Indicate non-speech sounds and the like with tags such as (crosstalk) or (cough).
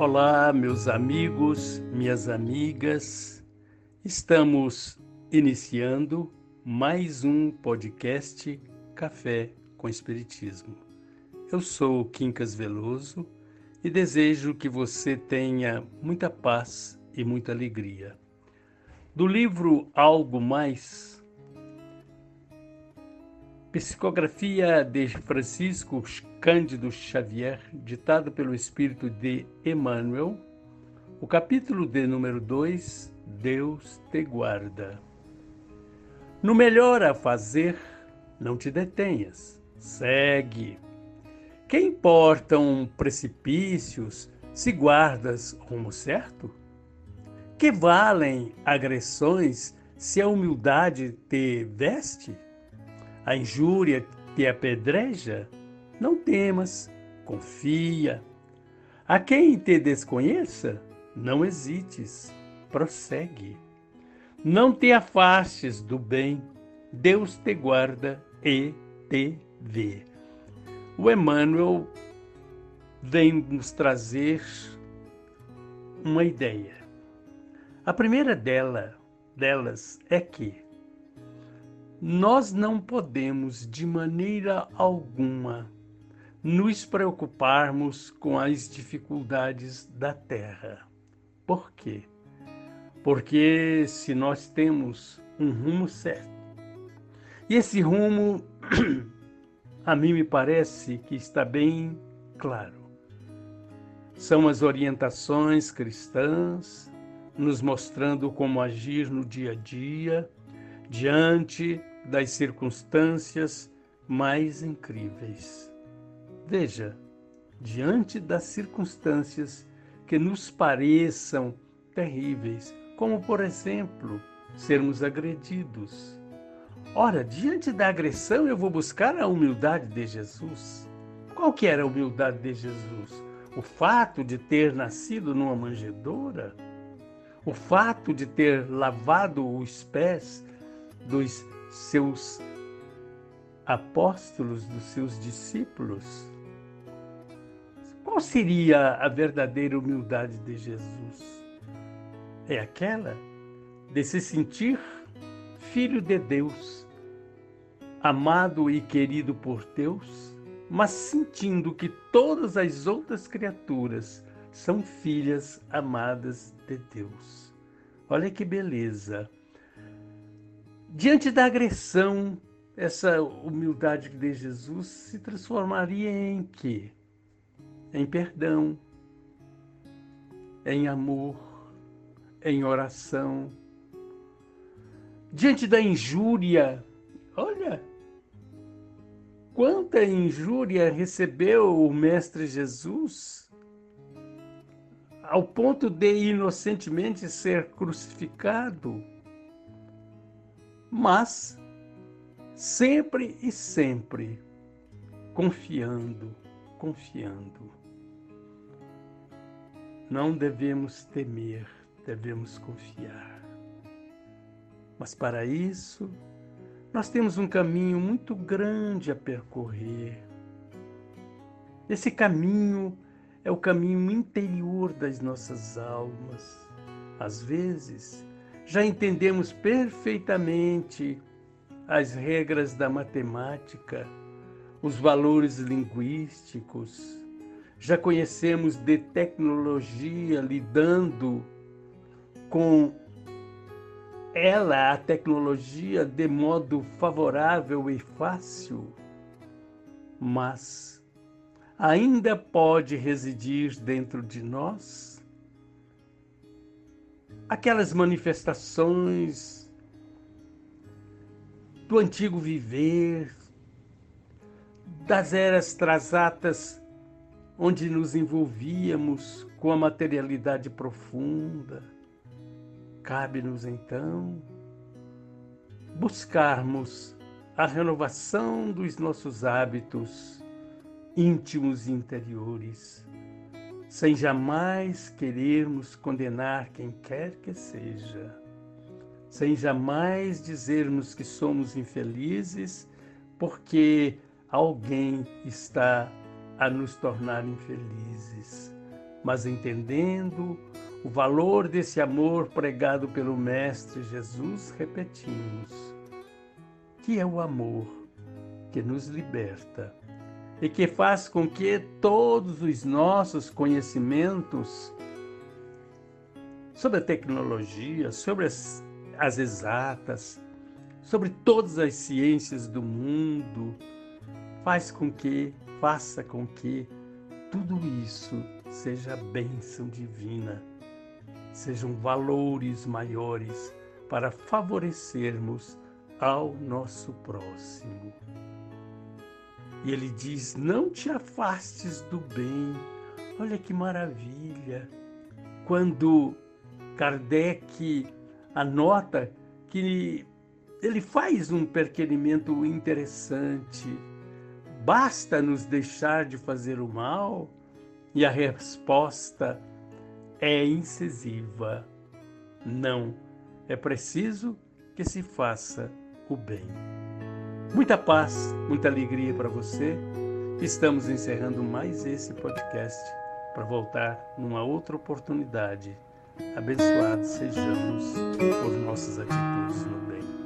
Olá, meus amigos, minhas amigas. Estamos iniciando mais um podcast Café com Espiritismo. Eu sou Quincas Veloso e desejo que você tenha muita paz e muita alegria. Do livro Algo Mais, Psicografia de Francisco Cândido Xavier, ditado pelo Espírito de Emmanuel, o capítulo de número 2, Deus te guarda. No melhor a fazer, não te detenhas, segue. Que importam precipícios se guardas rumo certo? Que valem agressões se a humildade te veste? A injúria te apedreja, não temas, confia. A quem te desconheça, não hesites, prossegue. Não te afastes do bem, Deus te guarda e te vê. O Emmanuel vem nos trazer uma ideia. A primeira dela, delas é que nós não podemos, de maneira alguma, nos preocuparmos com as dificuldades da terra. Por quê? Porque se nós temos um rumo certo, e esse rumo, (clears throat) a mim me parece que está bem claro. São as orientações cristãs nos mostrando como agir no dia a dia, diante das circunstâncias mais incríveis. Veja, diante das circunstâncias que nos pareçam terríveis, como por exemplo, sermos agredidos. Ora, diante da agressão eu vou buscar a humildade de Jesus. Qual que era a humildade de Jesus? O fato de ter nascido numa manjedoura? O fato de ter lavado os pés dos seus apóstolos, dos seus discípulos? Qual seria a verdadeira humildade de Jesus? É aquela de se sentir filho de Deus, amado e querido por Deus, mas sentindo que todas as outras criaturas são filhas amadas de Deus. Olha que beleza! Diante da agressão, essa humildade de Jesus se transformaria em quê? Em perdão, em amor, em oração. Diante da injúria, olha, quanta injúria recebeu o Mestre Jesus, ao ponto de inocentemente ser crucificado mas sempre e sempre confiando, confiando. Não devemos temer, devemos confiar. Mas para isso, nós temos um caminho muito grande a percorrer. Esse caminho é o caminho interior das nossas almas. Às vezes, já entendemos perfeitamente as regras da matemática, os valores linguísticos, já conhecemos de tecnologia lidando com ela, a tecnologia, de modo favorável e fácil, mas ainda pode residir dentro de nós aquelas manifestações do antigo viver, das eras trasatas onde nos envolvíamos com a materialidade profunda. Cabe-nos então buscarmos a renovação dos nossos hábitos íntimos e interiores sem jamais querermos condenar quem quer que seja, sem jamais dizermos que somos infelizes porque alguém está a nos tornar infelizes. mas entendendo o valor desse amor pregado pelo Mestre Jesus, repetimos: que é o amor que nos liberta e que faz com que todos os nossos conhecimentos sobre a tecnologia, sobre as, as exatas, sobre todas as ciências do mundo, faz com que, faça com que tudo isso seja bênção divina, sejam valores maiores para favorecermos ao nosso próximo. E ele diz: Não te afastes do bem. Olha que maravilha. Quando Kardec anota que ele faz um perquerimento interessante. Basta nos deixar de fazer o mal? E a resposta é incisiva: não. É preciso que se faça o bem. Muita paz, muita alegria para você. Estamos encerrando mais esse podcast para voltar numa outra oportunidade. Abençoados sejamos por nossas atitudes no bem.